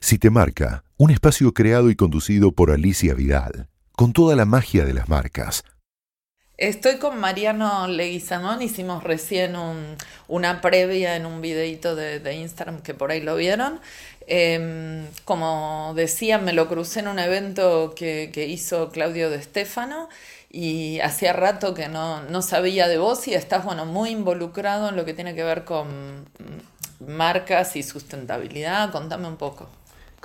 Si te marca, un espacio creado y conducido por Alicia Vidal, con toda la magia de las marcas. Estoy con Mariano Leguizamón, hicimos recién una previa en un videito de, Instagram que por ahí lo vieron. Em, como decía, me lo crucé en un evento que, hizo Claudio de Stefano y hacía rato que no, no sabía de vos y estás bueno, muy involucrado en lo que tiene que ver con marcas y sustentabilidad. Contame un poco.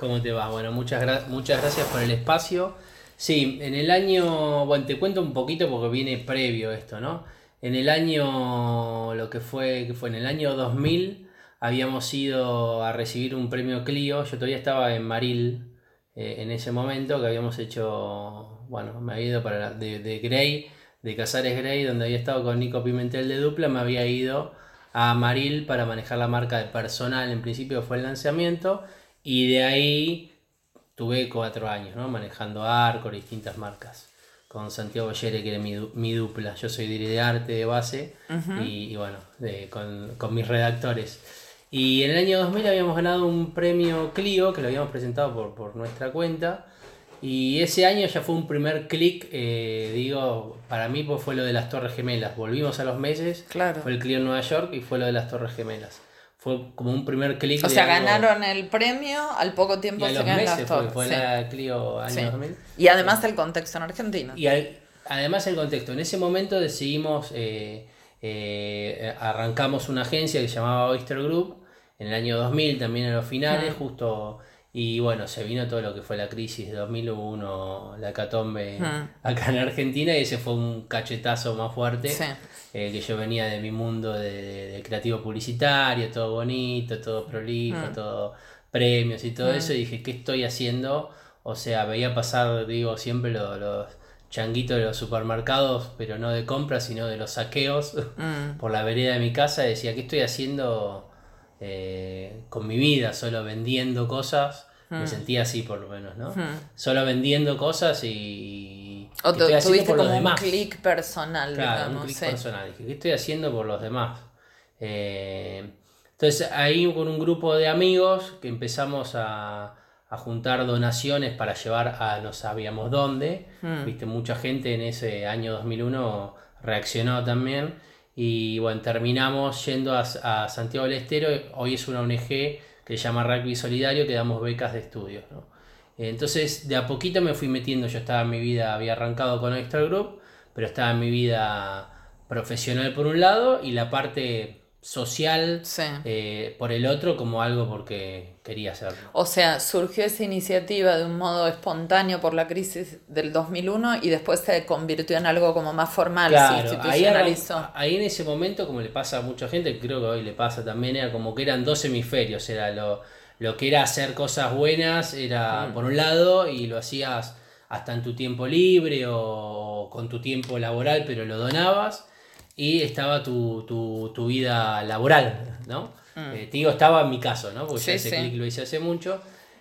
¿Cómo te va? Bueno, muchas, muchas gracias por el espacio. Sí, en el año, bueno, te cuento un poquito porque viene previo esto, ¿no? En el año, lo que fue, que fue en el año 2000, habíamos ido a recibir un premio Clio. Yo todavía estaba en Maril eh, en ese momento, que habíamos hecho, bueno, me había ido para de, de Grey, de Casares Grey, donde había estado con Nico Pimentel de Dupla, me había ido a Maril para manejar la marca de personal. En principio fue el lanzamiento y de ahí tuve cuatro años, ¿no? Manejando Arco, distintas marcas. Con Santiago Yere, que era mi, dupla. Yo soy de arte de base y, bueno, con, mis redactores. Y en el año 2000 habíamos ganado un premio Clio, que lo habíamos presentado por, por nuestra cuenta. Y ese año ya fue un primer clic, eh, digo, para mí pues fue lo de las Torres Gemelas. Volvimos a los meses, claro. fue el Clio en Nueva York y fue lo de las Torres Gemelas fue como un primer clic. O sea, ganaron el premio, al poco tiempo se ganaron las fue, fue la Clio año 2000. Y además el contexto en Argentina. Y además el contexto. En ese momento decidimos, eh, eh, arrancamos una agencia que se llamaba Oyster Group, en el año 2000 también en los finales, justo... Y bueno, se vino todo lo que fue la crisis de 2001, la catombe acá en Argentina, y ese fue un cachetazo más fuerte. Sí. Eh, que yo venía de mi mundo de, creativo publicitario, todo bonito, todo prolijo, mm. todo premios y todo mm. eso, y dije, ¿qué estoy haciendo? O sea, veía pasar, digo, siempre los, changuitos de los supermercados, pero no de compras, sino de los saqueos por la vereda de mi casa, y decía, ¿qué estoy haciendo eh, con mi vida? Solo vendiendo cosas. Me sentía así por lo menos, ¿no? Solo vendiendo cosas y o tuviste como un clic personal, claro, un clic personal. Dije, ¿qué estoy haciendo por los demás? Eh, entonces ahí con un grupo de amigos que empezamos a, juntar donaciones para llevar a no sabíamos dónde. Hmm. Viste, mucha gente en ese año 2001 reaccionó también. Y bueno, terminamos yendo a, a Santiago del Estero. Hoy es una ONG que se llama Rugby Solidario que damos becas de estudios. Entonces, de a poquito me fui metiendo. Yo estaba en mi vida, había arrancado con Extra Group, pero estaba en mi vida profesional por un lado y la parte social eh, por el otro como algo porque quería hacerlo. O sea, surgió esa iniciativa de un modo espontáneo por la crisis del 2001 y después se convirtió en algo como más formal, se institucionalizó. Ahí, en ese momento, como le pasa a mucha gente, creo que hoy le pasa también, era como que eran dos hemisferios, era lo lo que era hacer cosas buenas era por un lado y lo hacías hasta en tu tiempo libre o con tu tiempo laboral, pero lo donabas y estaba tu, vida laboral, ¿no? Mm. Eh, te digo, estaba en mi caso, ¿no? Porque ese clic lo hice hace mucho.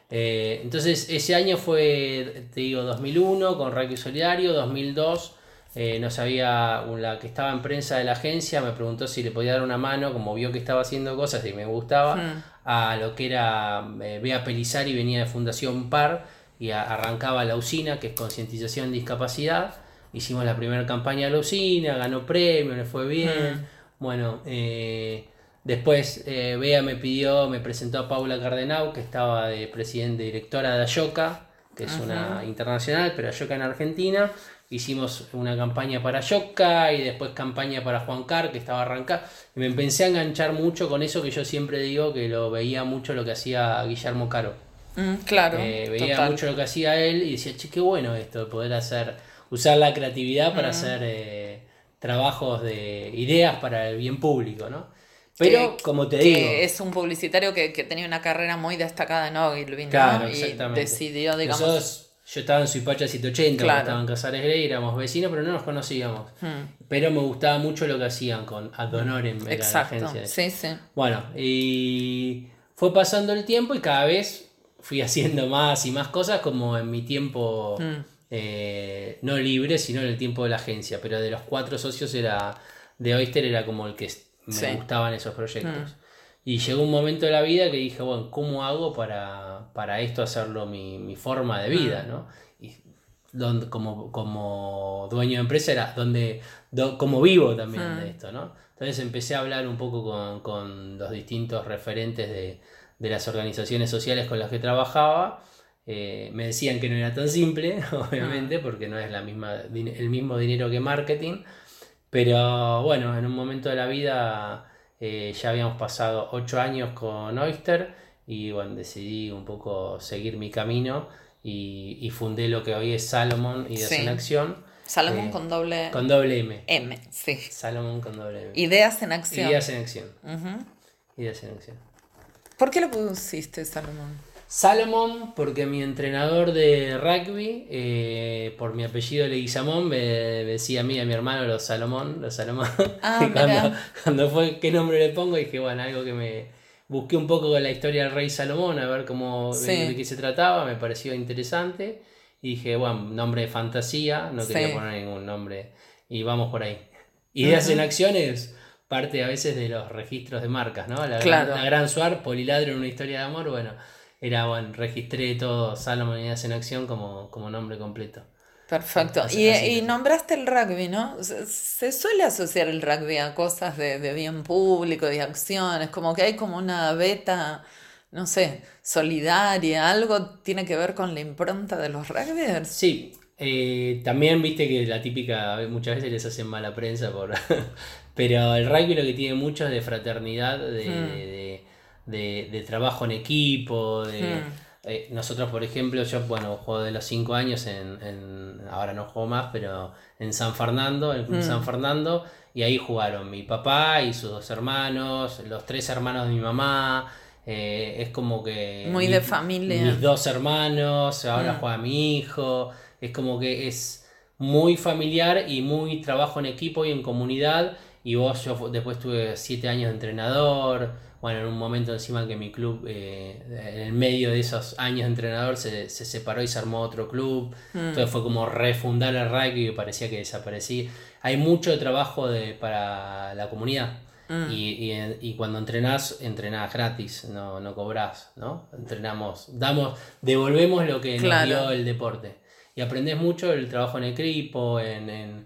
Eh, entonces, ese año fue, te digo, 2001 con Raquel Solidario, 2002 eh, no sabía, la que estaba en prensa de la agencia me preguntó si le podía dar una mano, como vio que estaba haciendo cosas y me gustaba, hmm. a lo que era eh, Bea Pelizari, venía de Fundación PAR y arrancaba la usina, que es concientización de discapacidad. Hicimos la primera campaña de la usina, ganó premio, le fue bien. Hmm. Bueno, eh, después Bea me pidió, me presentó a Paula Cardenau, que estaba de presidente directora de Ayoka, que es una internacional, pero Ayoka en Argentina hicimos una campaña para Yoka y después campaña para Juan Car, que estaba arrancando. Y me empecé a enganchar mucho con eso que yo siempre digo que lo veía mucho lo que hacía Guillermo Caro. Mm, claro. Eh, veía mucho lo que hacía él y decía, che, qué bueno esto, poder hacer, usar la creatividad para hacer eh, trabajos de ideas para el bien público, ¿no? Pero, como te digo. Es un publicitario que, tenía una carrera muy destacada en Ogilvy, claro, Y decidió, digamos. Yo estaba en Suipacha 180, claro. estaba en Casares Grey, éramos vecinos, pero no nos conocíamos. Hmm. Pero me gustaba mucho lo que hacían con Ad Honorem, Exacto. la agencia. Sí, sí. Bueno, y fue pasando el tiempo y cada vez fui haciendo más y más cosas como en mi tiempo, hmm. Eh, no libre, sino en el tiempo de la agencia. Pero de los cuatro socios era, de Oyster era como el que me gustaban esos proyectos. Hmm. Y llegó un momento de la vida que dije, bueno, ¿cómo hago para, para esto hacerlo mi, mi forma de vida? ¿no? Y donde, como, como dueño de empresa era donde, como vivo también de esto, ¿no? Entonces empecé a hablar un poco con, con los distintos referentes de, de, las organizaciones sociales con las que trabajaba. Eh, me decían que no era tan simple, obviamente, porque no es la misma, el mismo dinero que marketing. Pero bueno, en un momento de la vida eh, ya habíamos pasado ocho años con Oyster y bueno, decidí un poco seguir mi camino y, fundé lo que hoy es Salomon Ideas en Acción. Salomon eh, con doble Con doble M. M, sí. Salomon con doble M. Ideas en Acción. Ideas en Acción. Ideas en Acción. ¿Por qué lo pusiste Salomon? Salomón, porque mi entrenador de rugby, eh, por mi apellido Leguizamón, me, decía a mí y a mi hermano los Salomón, los Salomón. Ah, cuando, cuando, fue qué nombre le pongo, dije, bueno, algo que me busqué un poco de la historia del rey Salomón, a ver cómo de, qué se trataba, me pareció interesante. Y dije, bueno, nombre de fantasía, no quería poner ningún nombre. Y vamos por ahí. Ideas en acciones, parte a veces de los registros de marcas, ¿no? La, claro. la gran Suar, Poliladro en una historia de amor, bueno era, bueno, registré todo Salomon Ideas en Acción como, como nombre completo. Perfecto. y, nombraste el rugby, ¿no? Se, suele asociar el rugby a cosas de, bien público, de acciones, como que hay como una beta, no sé, solidaria, algo tiene que ver con la impronta de los rugbyers. Sí, eh, también viste que la típica, muchas veces les hacen mala prensa por... Pero el rugby lo que tiene mucho es de fraternidad, de hmm de, trabajo en equipo, de... Hmm. Eh, nosotros, por ejemplo, yo, bueno, juego de los 5 años en, ahora no juego más, pero en San Fernando, en el Club hmm. San Fernando, y ahí jugaron mi papá y sus dos hermanos, los tres hermanos de mi mamá, eh, es como que... Muy de familia. Mis dos hermanos, ahora hmm. juega mi hijo, es como que es muy familiar y muy trabajo en equipo y en comunidad, y vos, yo después tuve 7 años de entrenador, bueno, en un momento encima que mi club, eh, en el medio de esos años de entrenador, se, separó y se armó otro club. Mm. Entonces fue como refundar el rugby que parecía que desaparecía. Hay mucho trabajo de, para la comunidad. Mm. Y, y, cuando entrenás, entrenás gratis, no, no cobrás, ¿no? Entrenamos, damos, devolvemos lo que nos dio el deporte. Y aprendes mucho el trabajo en equipo, en en,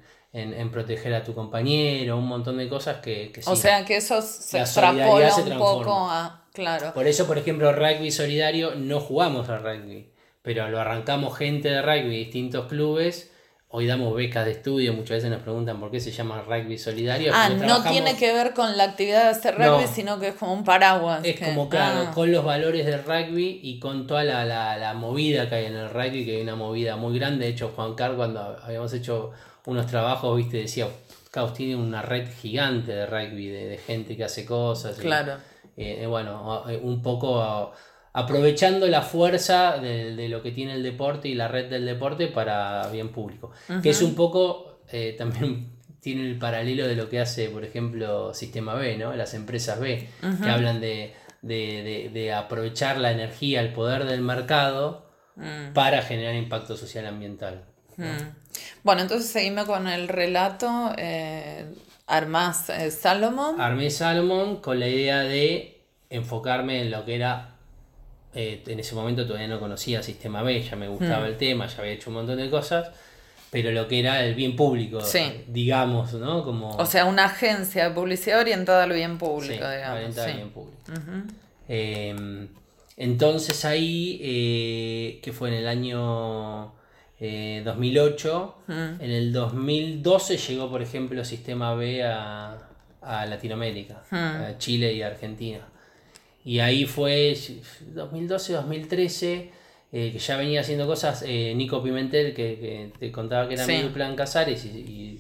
proteger a tu compañero, un montón de cosas que, que O sea que eso se extrapola un poco a... Claro. Por eso, por ejemplo, rugby solidario no jugamos al rugby, pero lo arrancamos gente de rugby, distintos clubes. Hoy damos becas de estudio, muchas veces nos preguntan por qué se llama rugby solidario. Ah, no tiene que ver con la actividad de hacer rugby, sino que es como un paraguas. Es como, claro, ah. con los valores del rugby y con toda la, la, la, movida que hay en el rugby, que hay una movida muy grande. De hecho, Juan Carlos, cuando habíamos hecho unos trabajos, viste, decía, Caos tiene una red gigante de rugby, de, gente que hace cosas. Claro. Eh, eh, bueno, eh, un poco aprovechando la fuerza de, lo que tiene el deporte y la red del deporte para bien público. Que es un poco, también tiene el paralelo de lo que hace, por ejemplo, Sistema B, ¿no? Las empresas B, que hablan de, de, aprovechar la energía, el poder del mercado mm. para generar impacto social ambiental. Mm. Bueno, entonces seguime con el relato. Eh, armás eh, Salomón. Armé Salomón con la idea de enfocarme en lo que era. Eh, en ese momento todavía no conocía Sistema B, ya me gustaba mm. el tema, ya había hecho un montón de cosas, pero lo que era el bien público, digamos, ¿no? Como... O sea, una agencia de publicidad orientada al bien público, digamos. Orientada al bien público. Em, entonces ahí, que fue en el año 2008. Eh, en el 2012 llegó, por ejemplo, Sistema B a, Latinoamérica, a Chile y Argentina. Y ahí fue 2012-2013, eh, que ya venía haciendo cosas, eh, Nico Pimentel, que, te contaba que era mi dupla en Casares, y,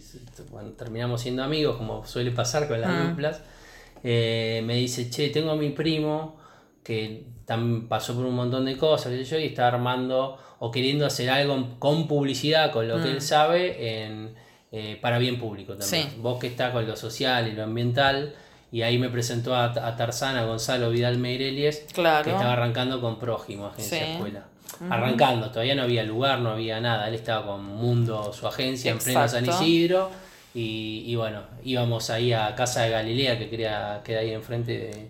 terminamos siendo amigos, como suele pasar con las duplas. me dice, che, tengo a mi primo que también pasó por un montón de cosas, yo, y está armando o queriendo hacer algo con publicidad, con lo que él mm. sabe, en, eh, para bien público también. Vos que estás con lo social y lo ambiental, y ahí me presentó a, a Tarzana Gonzalo Vidal Meirelles, que estaba arrancando con Prójimo, agencia escuela. Arrancando, todavía no había lugar, no había nada. Él estaba con Mundo, su agencia, en pleno San Isidro. Y, y, bueno, íbamos ahí a Casa de Galilea, que quería queda ahí enfrente de,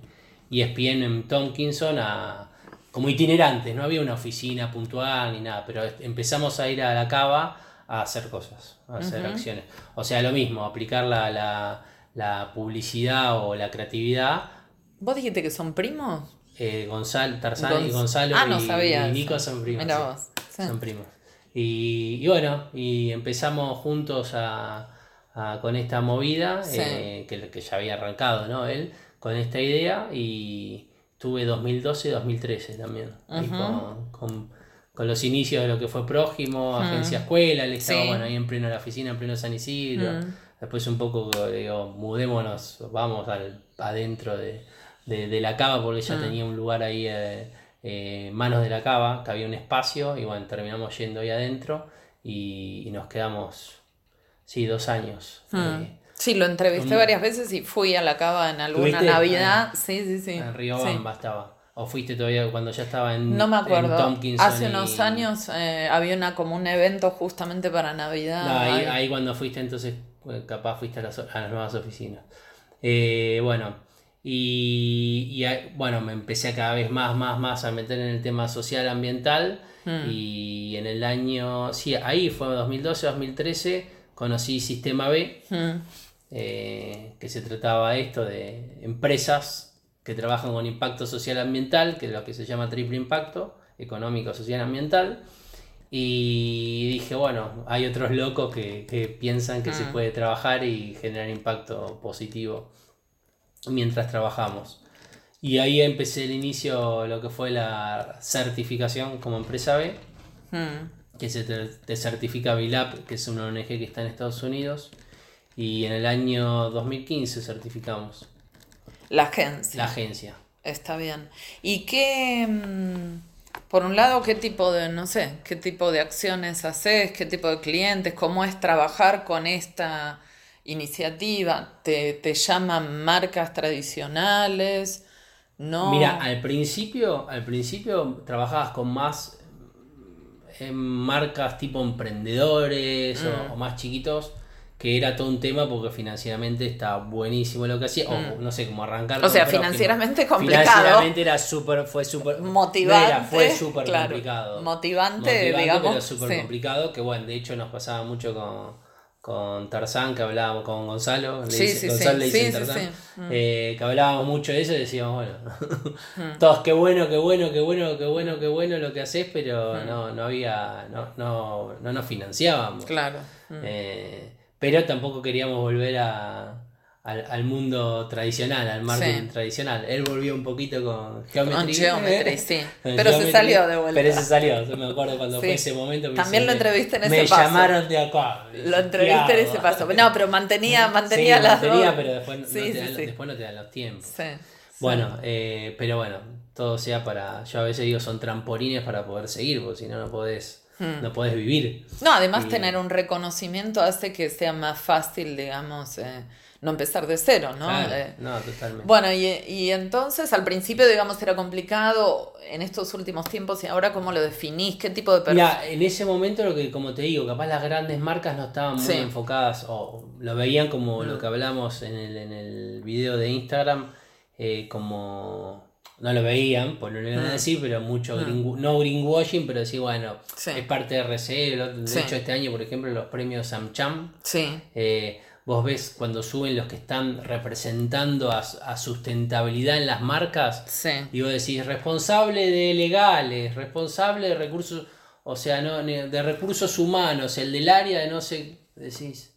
y ESPN en Tompkinson a, como itinerantes, no había una oficina puntual ni nada, pero empezamos a ir a la cava a hacer cosas, a hacer acciones. O sea, lo mismo, aplicar la, la, publicidad o la creatividad. ¿Vos dijiste que son primos? Eh, Gonzalo, Tarzán y Gonzalo ah, no y, Nico son primos. Son primos. Y, bueno, y empezamos juntos a, con esta movida, eh, que, que ya había arrancado, ¿no? Él, con esta idea y tuve 2012 y 2013 también. con, los inicios de lo que fue Prójimo, Agencia Escuela, él estaba bueno, ahí en pleno la oficina, en pleno San Isidro. Después un poco, digo, mudémonos, vamos al, adentro de, la cava, porque ya tenía un lugar ahí, eh, eh, manos de la cava, que había un espacio, y bueno, terminamos yendo ahí adentro y, nos quedamos, sí, dos años. Eh, Sí, lo entrevisté varias veces y fui a la cava en alguna Navidad. sí, sí, sí. En Río Bamba estaba. ¿O fuiste todavía cuando ya estaba en No me acuerdo. Hace unos años eh, había una como un evento justamente para Navidad. No, ahí, cuando fuiste entonces capaz fuiste a las, nuevas oficinas. Eh, bueno, y, bueno, me empecé cada vez más, más, más a meter en el tema social ambiental. Hmm. Y en el año, sí, ahí fue 2012, 2013, conocí Sistema B. Hmm. Eh, que se trataba esto de empresas que trabajan con impacto social ambiental, que es lo que se llama triple impacto, económico, social, ambiental. Y dije, bueno, hay otros locos que, piensan que se ah. puede trabajar y generar impacto positivo mientras trabajamos. Y ahí empecé el inicio, lo que fue la certificación como empresa B, hmm. que se te, certifica BILAP, que es una ONG que está en Estados Unidos y en el año 2015 certificamos. La agencia. La agencia. Está bien. ¿Y qué, mm, por un lado, qué tipo de, no sé, qué tipo de acciones haces, qué tipo de clientes, cómo es trabajar con esta iniciativa? ¿Te, te llaman marcas tradicionales? No. Mira, al principio, al principio trabajabas con más en marcas tipo emprendedores o, mm. más chiquitos que era todo un tema porque financieramente está buenísimo lo que hacía, o mm. no sé cómo arrancar. O sea, financieramente complicado. Financieramente era súper, fue súper... Motivante. fue súper complicado. Motivante, digamos. pero súper complicado, que bueno, de hecho nos pasaba mucho con, con Tarzán, que hablábamos con Gonzalo, le sí, dice, Gonzalo le dice Tarzán, mm. eh, que hablábamos mucho de eso y decíamos, bueno, mm. todos qué bueno, qué bueno, qué bueno, qué bueno, qué bueno lo que haces, pero no, no había, no, no, no nos financiábamos. Claro. Eh, pero tampoco queríamos volver a, al, mundo tradicional, al marketing tradicional. Él volvió un poquito con Geometry. sí. Pero se salió de vuelta. Pero se salió, yo me acuerdo cuando fue ese momento. También lo entrevisté en ese me paso. Me llamaron de acá. Lo entrevisté en ese paso. No, pero mantenía, mantenía sí, las mantenía, pero después, no te dan, después no te dan los tiempos. Bueno, eh, pero bueno, todo sea para. Yo a veces digo, son trampolines para poder seguir, porque si no, no podés Hmm. No puedes vivir. No, además tener un reconocimiento hace que sea más fácil, digamos, eh, no empezar de cero, ¿no? Eh, no, totalmente. Bueno, y, y, entonces al principio, digamos, era complicado en estos últimos tiempos y ahora cómo lo definís, qué tipo de persona. en ese momento lo que, como te digo, capaz las grandes marcas no estaban muy enfocadas o lo veían como lo hmm. que hablamos en el, en el video de Instagram, eh, como no lo veían, pues no lo iban a mm. decir, pero mucho, mm. no greenwashing, pero sí, bueno, es parte de RCE. De hecho, este año, por ejemplo, los premios SamCham, sí. Eh, vos ves cuando suben los que están representando a, sustentabilidad en las marcas, y vos decís, responsable de legales, responsable de recursos, o sea, no de recursos humanos, el del área de no sé, decís.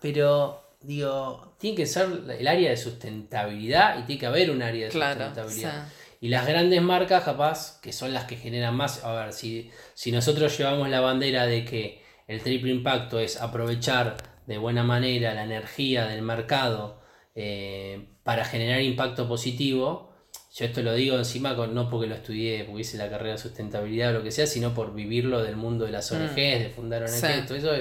Pero digo, tiene que ser el área de sustentabilidad y tiene que haber un área de sustentabilidad. Y las grandes marcas, capaz, que son las que generan más, a ver, si, si nosotros llevamos la bandera de que el triple impacto es aprovechar de buena manera la energía del mercado eh, para generar impacto positivo, yo esto lo digo encima no porque lo estudié, porque hice la carrera de sustentabilidad o lo que sea, sino por vivirlo del mundo de las ONGs, mm. de fundar ONGs, todo eso.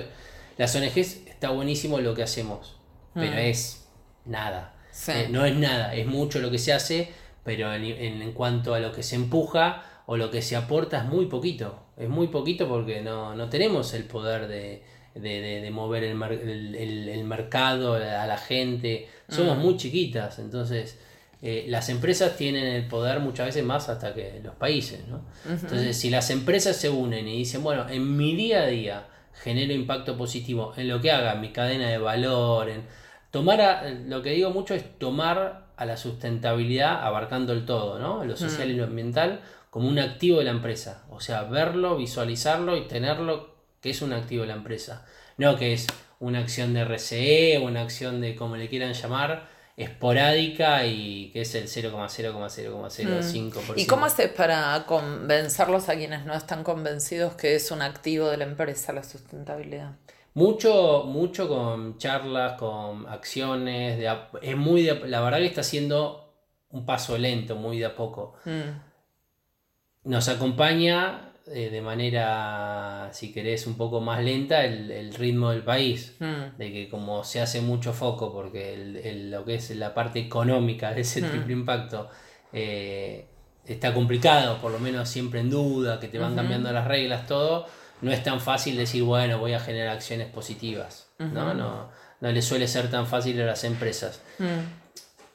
Las ONGs está buenísimo lo que hacemos pero mm. es nada. Eh, no es nada, es mucho lo que se hace, pero en, cuanto a lo que se empuja o lo que se aporta es muy poquito. Es muy poquito porque no, no tenemos el poder de, de, mover el, el, mercado a la gente. Somos mm. muy chiquitas, entonces eh, las empresas tienen el poder muchas veces más hasta que los países, ¿no? Entonces, si las empresas se unen y dicen, bueno, en mi día a día genero impacto positivo en lo que haga, en mi cadena de valor, en tomar, lo que digo mucho es tomar a la sustentabilidad abarcando el todo, ¿no? Lo social y lo ambiental como un activo de la empresa. O sea, verlo, visualizarlo y tenerlo que es un activo de la empresa. No que es una acción de RCE o una acción de como le quieran llamar, esporádica y que es el 0,0,005%. Mm. ¿Y cómo haces para convencerlos a quienes no están convencidos que es un activo de la empresa la sustentabilidad? Mucho, mucho con charlas, con acciones, de, es muy la verdad que está haciendo un paso lento, muy de a poco. Mm. Nos acompaña eh, de manera, si querés, un poco más lenta el, ritmo del país. Hmm. De que como se hace mucho foco, porque el, lo que es la parte económica de ese hmm. triple impacto eh, está complicado, por lo menos siempre en duda, que te van cambiando las reglas, todo, no es tan fácil decir, bueno, voy a generar acciones positivas. ¿no? No, no le suele ser tan fácil a las empresas. Hmm.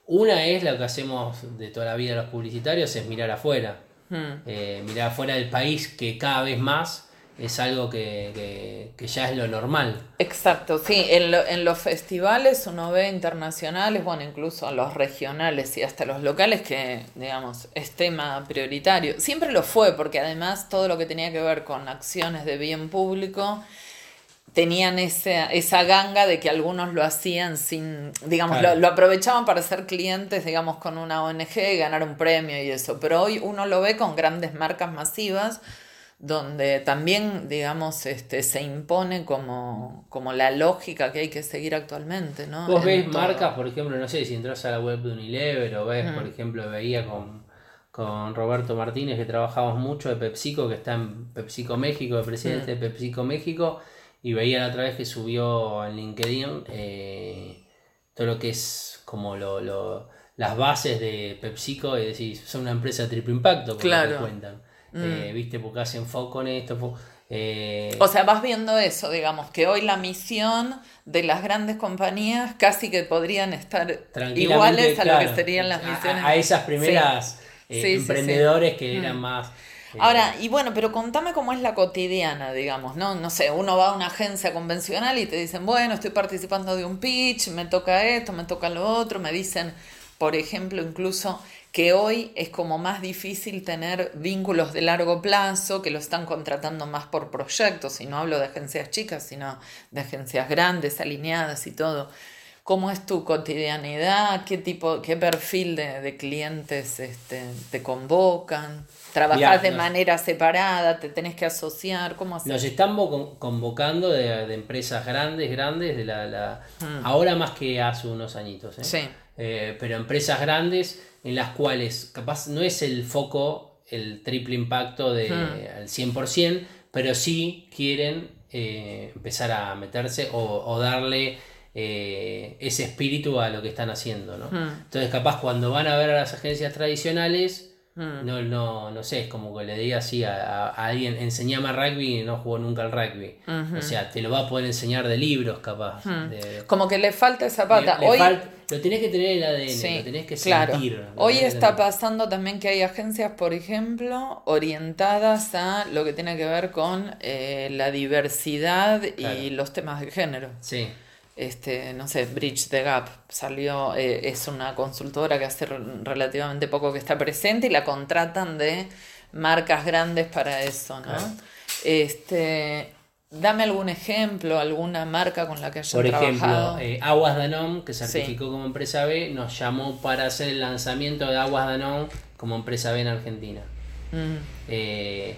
Una es lo que hacemos de toda la vida los publicitarios, es mirar afuera. Hmm. Eh, mirar fuera del país, que cada vez más es algo que, ya es lo normal. Exacto, sí, en, los festivales uno ve internacionales, bueno, incluso los regionales y hasta los locales, que, digamos, es tema prioritario. Siempre lo fue, porque además todo lo que tenía que ver con acciones de bien público tenían esa, esa ganga de que algunos lo hacían sin, digamos, lo, aprovechaban para ser clientes, digamos, con una ONG y ganar un premio y eso. Pero hoy uno lo ve con grandes marcas masivas donde también, digamos, este, se impone como, como la lógica que hay que seguir actualmente, ¿no? Vos ves marcas, por ejemplo, no sé, si entras a la web de Unilever o ves, por ejemplo, veía con, con Roberto Martínez que trabajamos mucho de PepsiCo, que está en PepsiCo México, el presidente de PepsiCo México, y veía la otra vez que subió en LinkedIn eh, todo lo que es como lo, lo, las bases de PepsiCo y decir, son una empresa de triple impacto, como claro. cuentan. Mm. Eh, ¿Viste? Porque hacen foco en esto. Eh, o sea, vas viendo eso, digamos, que hoy la misión de las grandes compañías casi que podrían estar iguales a lo que serían las misiones. A, esas primeras emprendedores que eran mm. más Ahora, y bueno, pero contame cómo es la cotidiana, digamos, ¿no? No sé, uno va a una agencia convencional y te dicen, bueno, estoy participando de un pitch, me toca esto, me toca lo otro, me dicen, por ejemplo, incluso que hoy es como más difícil tener vínculos de largo plazo, que lo están contratando más por proyectos, y no hablo de agencias chicas, sino de agencias grandes, alineadas y todo. ¿Cómo es tu cotidianidad? ¿Qué tipo, qué perfil de, clientes este, te convocan? ¿Trabajas de manera separada? ¿Te tenés que asociar? ¿Cómo haces? Nos están convocando de, empresas grandes, grandes, de la, hmm. ahora más que hace unos añitos. ¿eh? Sí. Eh, pero empresas grandes en las cuales capaz no es el foco el triple impacto de, hmm. al 100%, pero sí quieren eh, empezar a meterse o darle eh, ese espíritu a lo que están haciendo, ¿no? Hmm. Entonces, capaz cuando van a ver a las agencias tradicionales, hmm. no, no, no sé, es como que le diga así a, alguien, enseñame rugby y no jugó nunca al rugby. O sea, te lo va a poder enseñar de libros, capaz. Hmm. como que le falta esa pata. Hoy... lo tenés que tener el ADN, lo tenés que sentir. Hoy está pasando también que hay agencias, por ejemplo, orientadas a lo que tiene que ver con eh, la diversidad y los temas de género. Sí este, no sé, Bridge the Gap salió, eh, es una consultora que hace relativamente poco que está presente y la contratan de marcas grandes para eso, ¿no? Este, dame algún ejemplo, alguna marca con la que hayan Por ejemplo, eh, Aguas Danone, que certificó como empresa B, nos llamó para hacer el lanzamiento de Aguas Danone como empresa B en Argentina. Mm. Eh,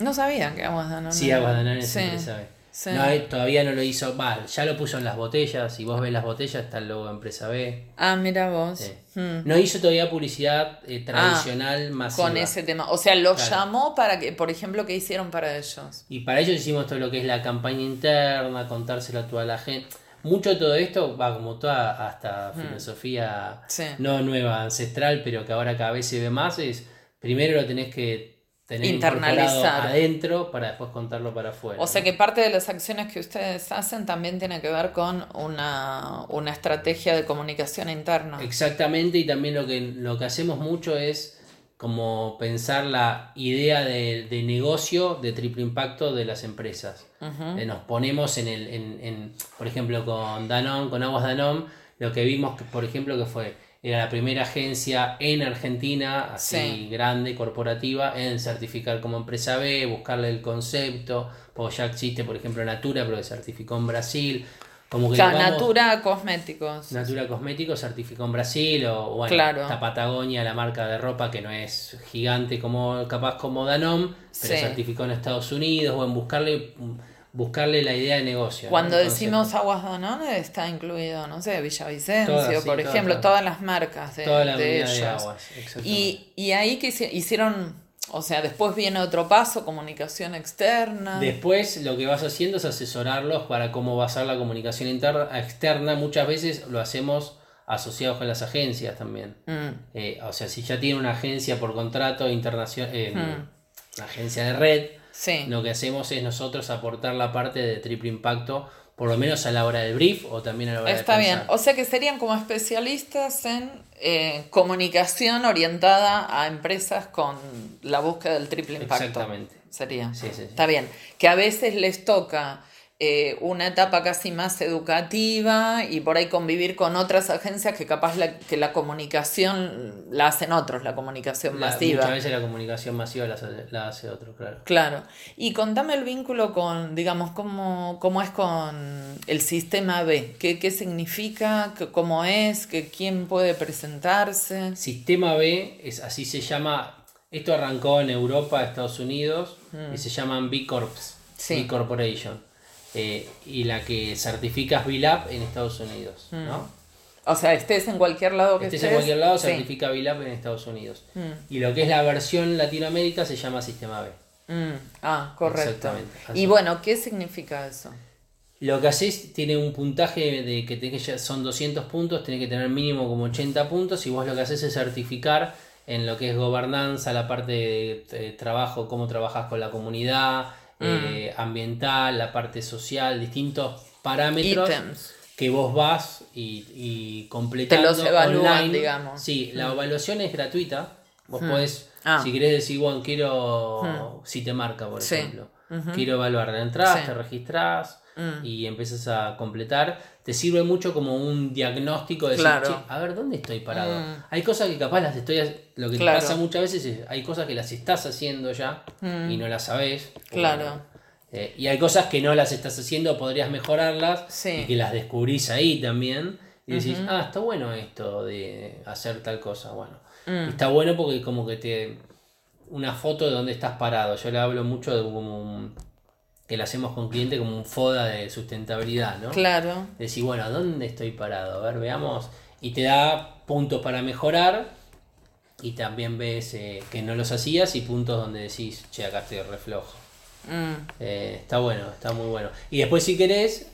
no sabían que Aguas Danone. Sí, Aguas Danone es empresa B. No, eh, todavía no lo hizo. mal ya lo puso en las botellas. Si vos ves las botellas, está el logo Empresa B. Ah, mira vos. Hmm. No hizo todavía publicidad eh, tradicional más Con ese tema. O sea, lo llamó para que, por ejemplo, ¿qué hicieron para ellos? Y para ellos hicimos todo lo que es la campaña interna, contárselo a toda la gente. Mucho de todo esto va como toda hasta hmm. filosofía no nueva, ancestral, pero que ahora cada vez se ve más. Es primero lo tenés que tener Internalizar. adentro para después contarlo para afuera. O sea que parte de las acciones que ustedes hacen también tiene que ver con una, una estrategia de comunicación interna. Exactamente, y también lo que, lo que hacemos mucho es como pensar la idea de, de negocio de triple impacto de las empresas. Eh, Nos ponemos en el, en, en, por ejemplo, con Danone, con Aguas Danone, lo que vimos, que, por ejemplo, que fue, era la primera agencia en Argentina, así Sí. grande, corporativa, en certificar como empresa B, buscarle el concepto, porque ya existe, por ejemplo, Natura, pero que certificó en Brasil. Como que O sea, le vamos- Natura Cosméticos. Natura Cosméticos certificó en Brasil o bueno, Claro. está Patagonia, la marca de ropa que no es gigante como capaz como Danone, pero Sí. certificó en Estados Unidos o en buscarle buscarle la idea de negocio. Cuando decimos aguas Danone está incluido, no sé, Villavicencio, Todas, sí, por todas, ejemplo, todas. las marcas de, toda la de aguas, y, y ahí que hici- hicieron, o sea, después viene otro paso, comunicación externa. Después lo que vas haciendo es asesorarlos para cómo va a ser la comunicación interna, externa. Muchas veces lo hacemos asociados con las agencias también. Mm, Eh, o sea, si ya tiene una agencia por contrato internacional, una agencia de red, sí. lo que hacemos es nosotros aportar la parte de triple impacto, por lo menos a la hora del brief o también a la hora Está de bien. O sea que serían como especialistas en eh, comunicación orientada a empresas con la búsqueda del triple impacto. Exactamente. Sería. Sí, sí. Está bien. Que a veces les toca eh, una etapa casi más educativa y por ahí convivir con otras agencias que capaz la, que la comunicación la hacen otros, la comunicación La- masiva. muchas veces la comunicación masiva la, hace- la hace otro, claro. Claro. Y contame el vínculo con, digamos, cómo, cómo es con el sistema B. ¿Qué, qué significa? ¿Qué- ¿Cómo es? ¿Qué, ¿Quién puede presentarse? Sistema B, es así se llama, esto arrancó en Europa, Estados Unidos, y se llaman B Corps, Mm. Sí. B Corporation. Eh, y la que certifica es BILAB en Estados Unidos, ¿no? O sea, estés en cualquier lado Mm. que Estés estés. en cualquier lado, sí. certifica BILAB en Estados Unidos. Mm. Y lo que es la versión Latinoamérica se llama Sistema B. Mm, Ah, correcto. Exactamente, así. Y bueno, ¿qué significa eso? Lo que haces tiene un puntaje de que tenés que ya son 200 puntos, tenés que tener mínimo como 80 puntos y vos lo que haces es certificar en lo que es gobernanza, la parte de, eh, trabajo, cómo trabajas con la comunidad, eh, ambiental, la parte social, distintos parámetros que vos vas y, y completando Te los evalúan, online. digamos. Sí, la evaluación es gratuita. Vos podés, Ah. si querés decir, bueno, quiero, si te marca, por Sí. ejemplo, quiero evaluar, entras, Sí. te registrás Mm. y empiezas a completar. Te sirve mucho como un diagnóstico de decir, Claro. "Che, a ver, ¿dónde estoy parado? Mm. Hay cosas que capaz las estoy, lo que te pasa muchas veces es, hay cosas que las estás haciendo ya y no las sabés. Mm. Claro. Eh, y hay cosas que no las estás haciendo, podrías mejorarlas Sí. y que las descubrís ahí también. Y decís, ah, está bueno esto de hacer tal cosa. Bueno, Mm. Está bueno porque como que te... Una foto de dónde estás parado. Yo le hablo mucho de como un- que lo hacemos con clientes como un FODA de sustentabilidad, ¿no? Claro. Decir, bueno, ¿dónde estoy parado? A ver, veamos. Y te da puntos para mejorar. Y también ves eh, que no los hacías y puntos donde decís, che, acá estoy reflojo. Mm, Eh, está bueno, está muy bueno. Y después si querés,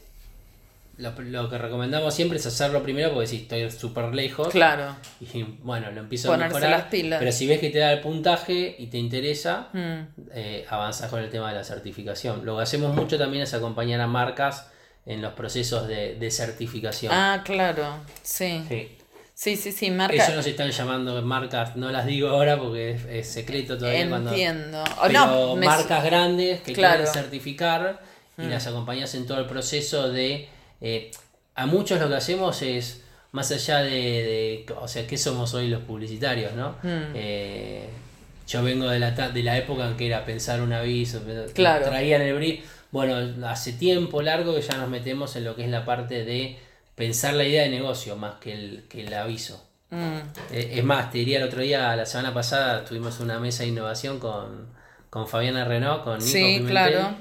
lo, lo que recomendamos siempre es hacerlo primero porque si estoy súper lejos. Claro. Y bueno, lo empiezo a Ponerse mejorar. las pilas. Pero si ves que te da el puntaje y te interesa, Mm. eh, avanzas con el tema de la certificación. Lo que hacemos mucho también es acompañar a marcas en los procesos de, de certificación. Ah, claro. Sí. Sí. Sí, sí, sí. Marca. Eso nos están llamando marcas, no las digo ahora porque es, es secreto todavía. cuando- Entiendo. O pero no, me- marcas grandes que Claro. Mm. quieren certificar y las acompañas en todo el proceso de... eh, a muchos lo que hacemos es, más allá de, de- o sea, ¿qué somos hoy los publicitarios, no? Mm. Eh, yo vengo de la, de la época en que era pensar un aviso, Claro. traían el brief. Bueno, hace tiempo largo que ya nos metemos en lo que es la parte de pensar la idea de negocio más que el, que el aviso. Mm, Eh, Es más, te diría el otro día, la semana pasada, tuvimos una mesa de innovación con, con Fabiana Renault, con Nico Sí, Pimentel, claro.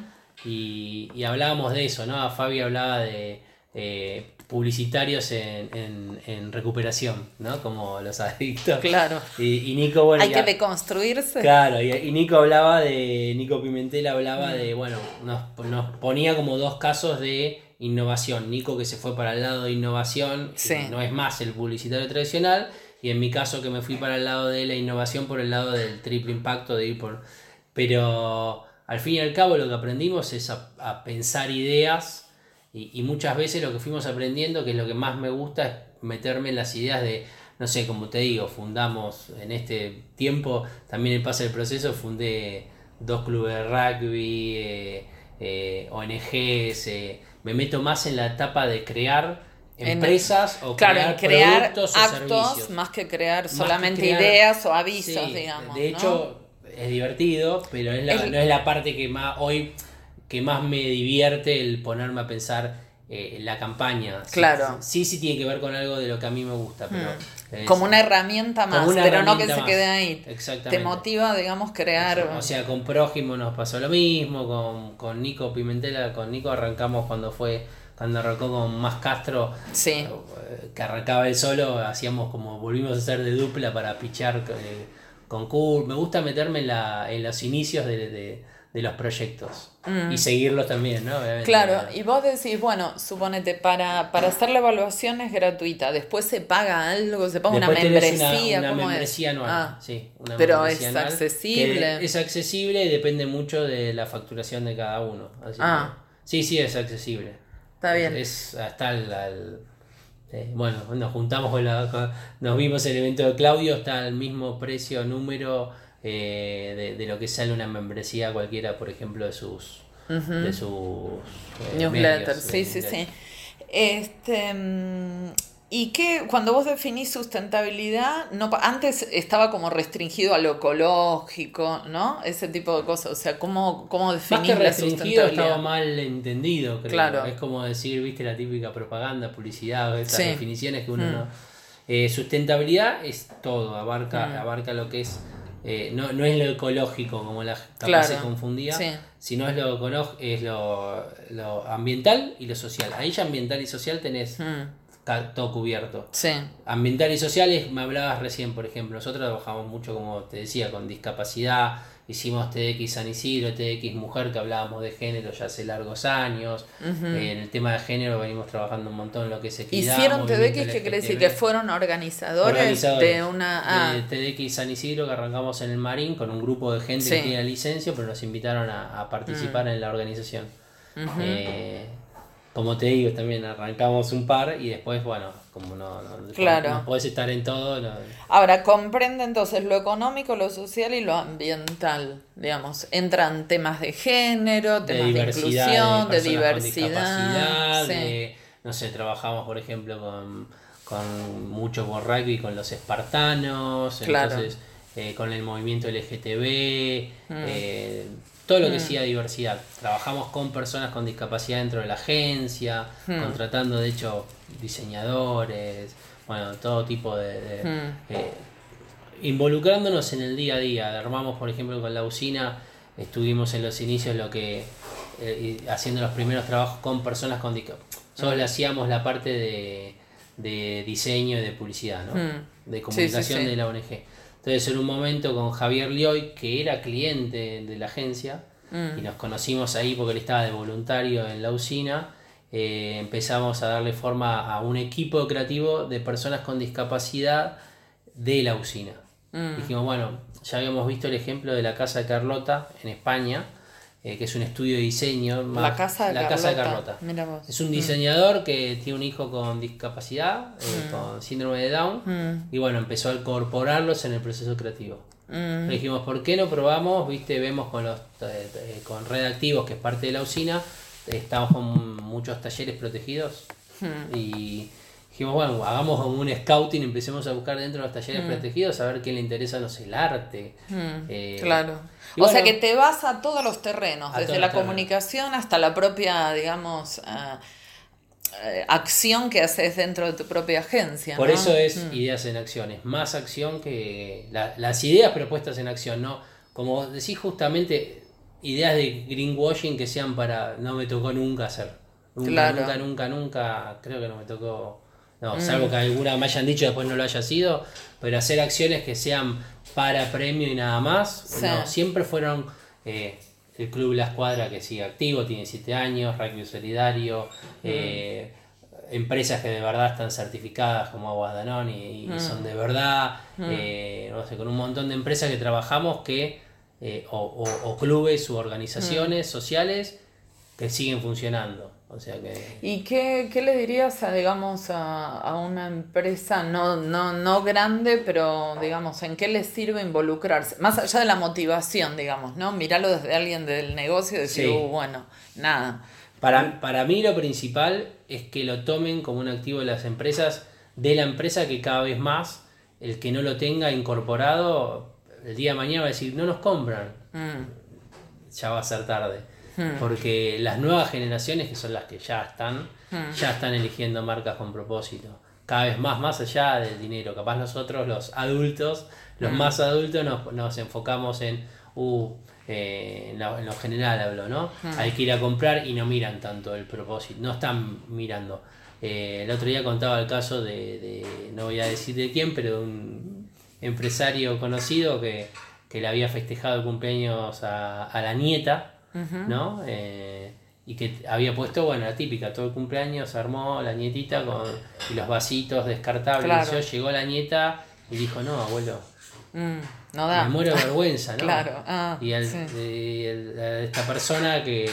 y, y hablábamos de eso, ¿no? Fabi hablaba de eh, publicitarios en, en, en recuperación, ¿no? Como los adictos. Claro. Y, y Nico, bueno, Hay ya- que deconstruirse. Claro, y, y Nico hablaba de, Nico Pimentel hablaba Mm. de, bueno, nos, nos ponía como dos casos de innovación. Nico que se fue para el lado de innovación, que Sí. no es más el publicitario tradicional, y en mi caso que me fui para el lado de la innovación por el lado del triple impacto, de ir por... Pero al fin y al cabo lo que aprendimos es a, pensar ideas y, y, muchas veces lo que fuimos aprendiendo, que es lo que más me gusta, es meterme en las ideas de, no sé, como te digo, fundamos en este tiempo, también en pasa el proceso, fundé dos clubes de rugby, eh, eh, ONGs, eh, me meto más en la etapa de crear empresas o crear, productos actos servicios. más que crear solamente ideas o avisos, digamos. De hecho, es divertido, pero es la, no es la parte que más hoy que más me divierte el ponerme a pensar eh, la campaña. Claro. Sí, sí, tiene que ver con algo de lo que a mí me gusta, pero... Mm. como una herramienta más, pero no que se quede ahí. Exactamente. Te motiva, digamos, crear... O sea, con Prójimo nos pasó lo mismo, con, con Nico Pimentela, con Nico arrancamos cuando fue cuando arrancó con Más Castro, sí. Eh, que arrancaba él solo, hacíamos como, volvimos a hacer de dupla para pichar eh, con Kurt. Me gusta meterme en, la, en los inicios de de los proyectos mm. y seguirlos también, ¿no? claro, y vos decís, bueno, suponete, para, para hacer la evaluación es gratuita, después se paga algo, se paga una membresía. Una, una membresía anual, ah, sí. Una pero es accesible. Es accesible y depende mucho de la facturación de cada uno. ah. sí, sí, es accesible. Está bien. Es, hasta el, eh, bueno, nos juntamos con la, nos vimos el evento de Claudio, está al mismo precio, número eh, de, lo que sale una membresía cualquiera, por ejemplo, de sus, de sus eh, newsletters. sí, sí, sí. Este, y que cuando vos definís sustentabilidad, no, antes estaba como restringido a lo ecológico, ¿no? Ese tipo de cosas. O sea, ¿cómo, cómo definís Más que restringido estaba mal entendido, creo. Claro. Es como decir, viste, la típica propaganda, publicidad, esas definiciones que uno mm. no. Eh, sustentabilidad es todo, abarca, mm. abarca lo que es eh, no, no, es lo ecológico como la capaz se confundía, sino es lo, es lo, lo, ambiental y lo social. Ahí ya ambiental y social tenés hmm. todo cubierto. Ambiental y social es, me hablabas recién, por ejemplo, nosotros trabajamos mucho, como te decía, con discapacidad, Hicimos TDX San Isidro, TDX Mujer, que hablábamos de género ya hace largos años. Eh, en el tema de género venimos trabajando un montón lo que es equidad. ¿Hicieron TDX? ¿Qué quiere decir? ¿Que fueron organizadores, de una...? Ah. TDX San Isidro, que arrancamos en el Marín con un grupo de gente que tiene licencia, pero nos invitaron a, participar mm. en la organización como te digo, también arrancamos un par y después, bueno, como no, no, claro. podés estar en todo. Ahora, comprende entonces lo económico, lo social y lo ambiental, digamos. Entran temas de género, temas de, inclusión, de, diversidad. no sé, trabajamos, por ejemplo, con, con mucho con rugby, con los espartanos, entonces eh, con el movimiento LGTB. Mm. Eh, todo lo que mm. sea diversidad. Trabajamos con personas con discapacidad dentro de la agencia, mm. contratando de hecho diseñadores, bueno, todo tipo de... Mm. Eh, involucrándonos en el día a día. Armamos, por ejemplo, con la usina, estuvimos en los inicios lo que eh, haciendo los primeros trabajos con personas con discapacidad. Solo le hacíamos la parte de, de diseño y de publicidad, ¿no? De comunicación de la ONG. Entonces en un momento con Javier Lioy, que era cliente de la agencia, mm. y nos conocimos ahí porque él estaba de voluntario en la usina, eh, empezamos a darle forma a un equipo creativo de personas con discapacidad de la usina. Mm. Dijimos, bueno, ya habíamos visto el ejemplo de la Casa de Carlota en España, eh, que es un estudio de diseño. la Casa de la Carlota. Casa de Carlota. Es un mm. diseñador que tiene un hijo con discapacidad, eh, mm. con síndrome de Down, mm. y bueno, empezó a incorporarlos en el proceso creativo. Le dijimos, ¿por qué no probamos? Viste, vemos con los eh, con Red Activos, que es parte de la usina, estamos con muchos talleres protegidos y dijimos, bueno, hagamos un scouting, empecemos a buscar dentro de los talleres protegidos a ver qué le interesa, no sé, el arte. claro o sea que te vas a todos los terrenos, desde la comunicación hasta la propia, digamos, eh, eh, acción que haces dentro de tu propia agencia. Por eso es mm. ideas en acción, es más acción que las ideas propuestas en acción, ¿no? Como decís justamente, ideas de greenwashing que sean para, no me tocó nunca hacer. Nunca, nunca, nunca, nunca, creo que no me tocó, no, mm. salvo que alguna me hayan dicho después no lo haya sido, pero hacer acciones que sean para premio y nada más. No, siempre fueron eh, el Club La Escuadra que sigue activo, tiene 7 años, Rugby Solidario, eh, empresas que de verdad están certificadas como Aguas Danone y, son de verdad, eh, no sé, con un montón de empresas que trabajamos que eh, o, clubes u organizaciones mm. sociales que siguen funcionando. O sea que... ¿Y qué, le dirías a, digamos, a, una empresa no, no, no grande, pero digamos, en qué les sirve involucrarse? Más allá de la motivación, digamos, ¿no? Mirarlo desde alguien del negocio y decir, uh, bueno, nada. Para, para mí lo principal es que lo tomen como un activo de las empresas, de la empresa que cada vez más, el que no lo tenga incorporado, el día de mañana va a decir, no nos compran. Mm. Ya va a ser tarde. Hmm. Porque las nuevas generaciones, que son las que ya están, hmm. ya están eligiendo marcas con propósito. Cada vez más, más allá del dinero. Capaz nosotros, los adultos, los hmm. más adultos, nos, enfocamos en, uh, eh, en, lo, general hablo, ¿no? Hay que ir a comprar y no miran tanto el propósito, no están mirando. Eh, el otro día contaba el caso de, no voy a decir de quién, pero de un empresario conocido que, le había festejado el cumpleaños a la nieta ¿no? Eh, y que había puesto, bueno, la típica, todo el cumpleaños armó la nietita con y los vasitos descartables. llegó la nieta y dijo, no, abuelo. Mm, no da. Me muero de vergüenza, ¿no? claro. Ah, y, esta persona que,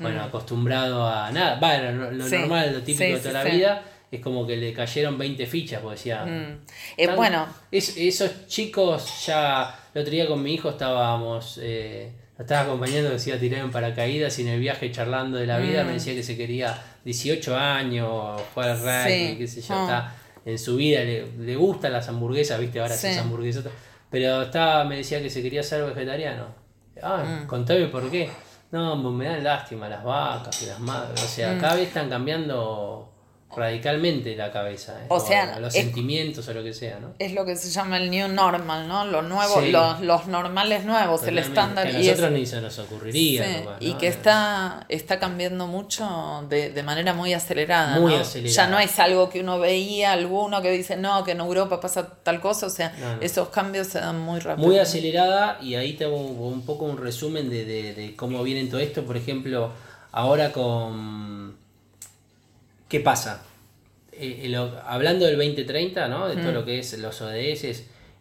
bueno, mm. acostumbrado a nada, va, lo, normal, lo típico de toda la vida, es como que le cayeron 20 fichas, porque decía. Mm. Eh, bueno. esos chicos ya. El otro día con mi hijo estábamos. Eh, estaba acompañando que se iba a tirar en paracaídas y en el viaje charlando de la vida me mm. decía que se quería 18 años, jugar al rugby, qué sé yo, ah. está en su vida, le, le gustan las hamburguesas, viste, ahora sí. hamburguesas, pero estaba, me decía que se quería ser vegetariano. Ah, mm. contame por qué. No, me dan lástima las vacas y las madres, o sea, mm. cada vez están cambiando radicalmente la cabeza. ¿eh? O, sea, los sentimientos o lo que sea, ¿no? Es lo que se llama el new normal, ¿no? Lo nuevo, los, los, normales nuevos, el estándar. Que a nosotros ni se nos ocurriría. Y que está, está cambiando mucho de, de manera muy acelerada. Muy acelerada. Ya no es algo que uno veía, alguno que dice, no, que en Europa pasa tal cosa. O sea, esos cambios se dan muy rápido. Muy acelerada y ahí tengo un poco un resumen de, de, de cómo viene todo esto. Por ejemplo, ahora con ¿Qué pasa? Eh, hablando del 2030, ¿no? De todo mm. lo que es los ODS,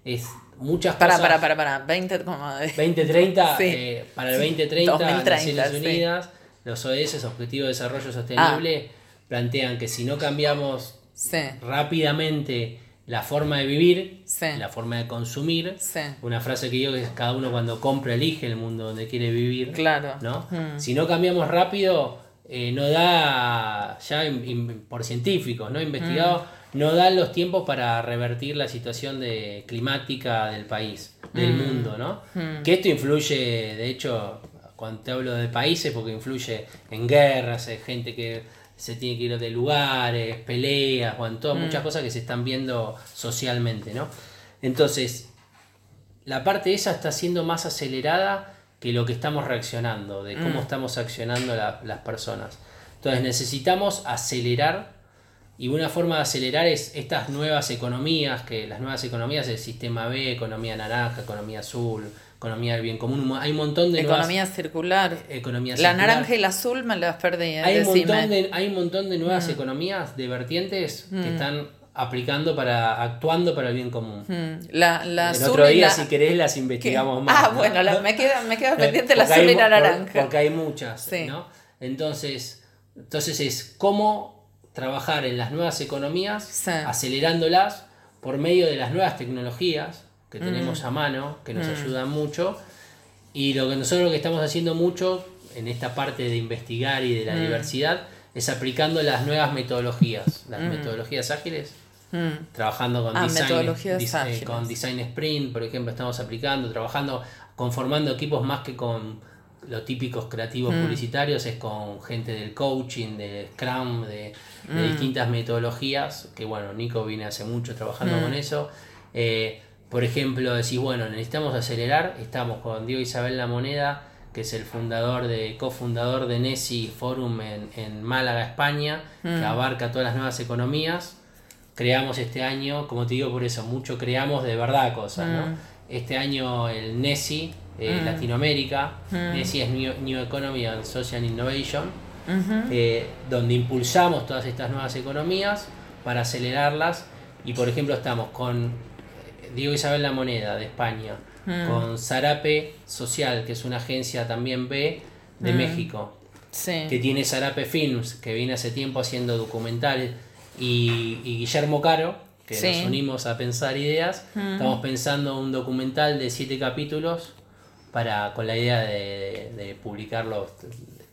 es muchas para, cosas. Para, para, para, 20, 2030, eh, para el 2030, 2030 Naciones Unidas, los ODS, Objetivos de Desarrollo Sostenible, ah. plantean que si no cambiamos rápidamente la forma de vivir, la forma de consumir, una frase que yo que cada uno cuando compra elige el mundo donde quiere vivir, claro. ¿no? Mm. Si no cambiamos rápido, eh, no da, ya por científicos, ¿no? Investigados, mm. no dan los tiempos para revertir la situación de, climática del país, del mm. mundo, ¿no? Mm. Que esto influye, de hecho, cuando te hablo de países, porque influye en guerras, hay gente que se tiene que ir de lugares, peleas, bueno, todas muchas cosas que se están viendo socialmente, ¿no? Entonces, la parte esa está siendo más acelerada que lo que estamos reaccionando, de cómo mm. estamos accionando las personas. Entonces necesitamos acelerar y una forma de acelerar es estas nuevas economías, que las nuevas economías, el sistema B, economía naranja, economía azul, economía del bien común, hay un montón de economía circular. Economía la naranja y la azul me las perdí. Hay, un montón de, hay un montón de nuevas mm. economías, de vertientes que mm. están aplicando para actuando para el bien común. Hmm. La, la el otro día, si querés, las investigamos más. Ah, bueno, me queda, me queda pendiente la azul y la naranja. Porque hay muchas, ¿no? Entonces, entonces es cómo trabajar en las nuevas economías, acelerándolas por medio de las nuevas tecnologías que hmm. tenemos a mano, que nos hmm. ayudan mucho. Y lo que nosotros lo que estamos haciendo mucho en esta parte de investigar y de la diversidad es aplicando las nuevas metodologías, las metodologías ágiles Mm. Trabajando con, ah, design, con Design Sprint, por ejemplo, estamos aplicando, trabajando, conformando equipos más que con los típicos creativos mm. publicitarios, es con gente del coaching, de Scrum, de, mm. distintas metodologías, que bueno, Nico viene hace mucho trabajando con eso. Eh, por ejemplo, decís, bueno, necesitamos acelerar, estamos con Diego Isabel La Moneda, que es el fundador de, cofundador de Nesi Forum en, en Málaga, España, que abarca todas las nuevas economías creamos este año, como te digo por eso, mucho creamos de verdad cosas, ¿no? Mm. Este año el NESI, eh, mm. Latinoamérica, mm. NESI es New, Economy and Social Innovation, eh, donde impulsamos todas estas nuevas economías para acelerarlas y por ejemplo estamos con eh, Diego Isabel La Moneda de España, con Zarape Social, que es una agencia también B de. México. Que tiene Zarape Films, que viene hace tiempo haciendo documentales. Y, Guillermo Caro, que nos unimos a pensar ideas. Estamos pensando un documental de siete capítulos para con la idea de, de publicarlo.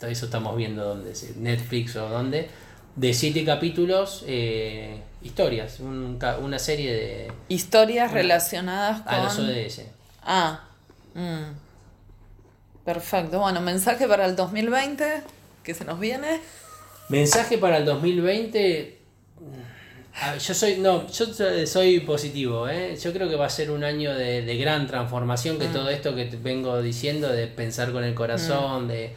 Eso estamos viendo dónde, Netflix o dónde de siete capítulos, eh, historias, una serie de... Historias relacionadas con... A los ODS. Ah, mm. perfecto. Bueno, mensaje para el 2020, que se nos viene. Mensaje para el 2020... Yo soy, no, yo soy positivo, ¿eh? yo creo que va a ser un año de, gran transformación, que mm. todo esto que vengo diciendo, de pensar con el corazón, mm. de,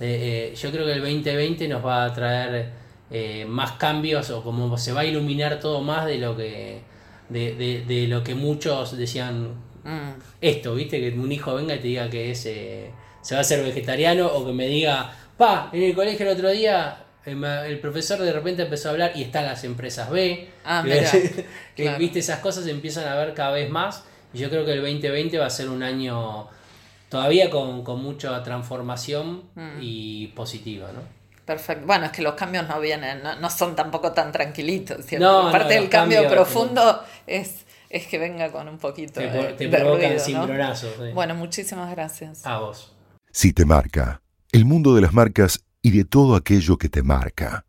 eh, yo creo que el 2020 nos va a traer eh, más cambios o como se va a iluminar todo más de lo que de, lo que muchos decían mm. esto, viste, que un hijo venga y te diga que es, eh, se va a hacer vegetariano o que me diga, pa, en el colegio el otro día el, profesor de repente empezó a hablar y están las empresas B, ah, viste, esas cosas se empiezan a ver cada vez más y yo creo que el 2020 va a ser un año todavía con, mucha transformación mm. y positiva, ¿no? Perfecto. Bueno, es que los cambios no vienen, no, son tampoco tan tranquilitos. No, Parte del cambio profundo es, es que venga con un poquito te, de, te provocan cimbronazos. Bueno, muchísimas gracias. A vos. Si te marca, el mundo de las marcas y de todo aquello que te marca.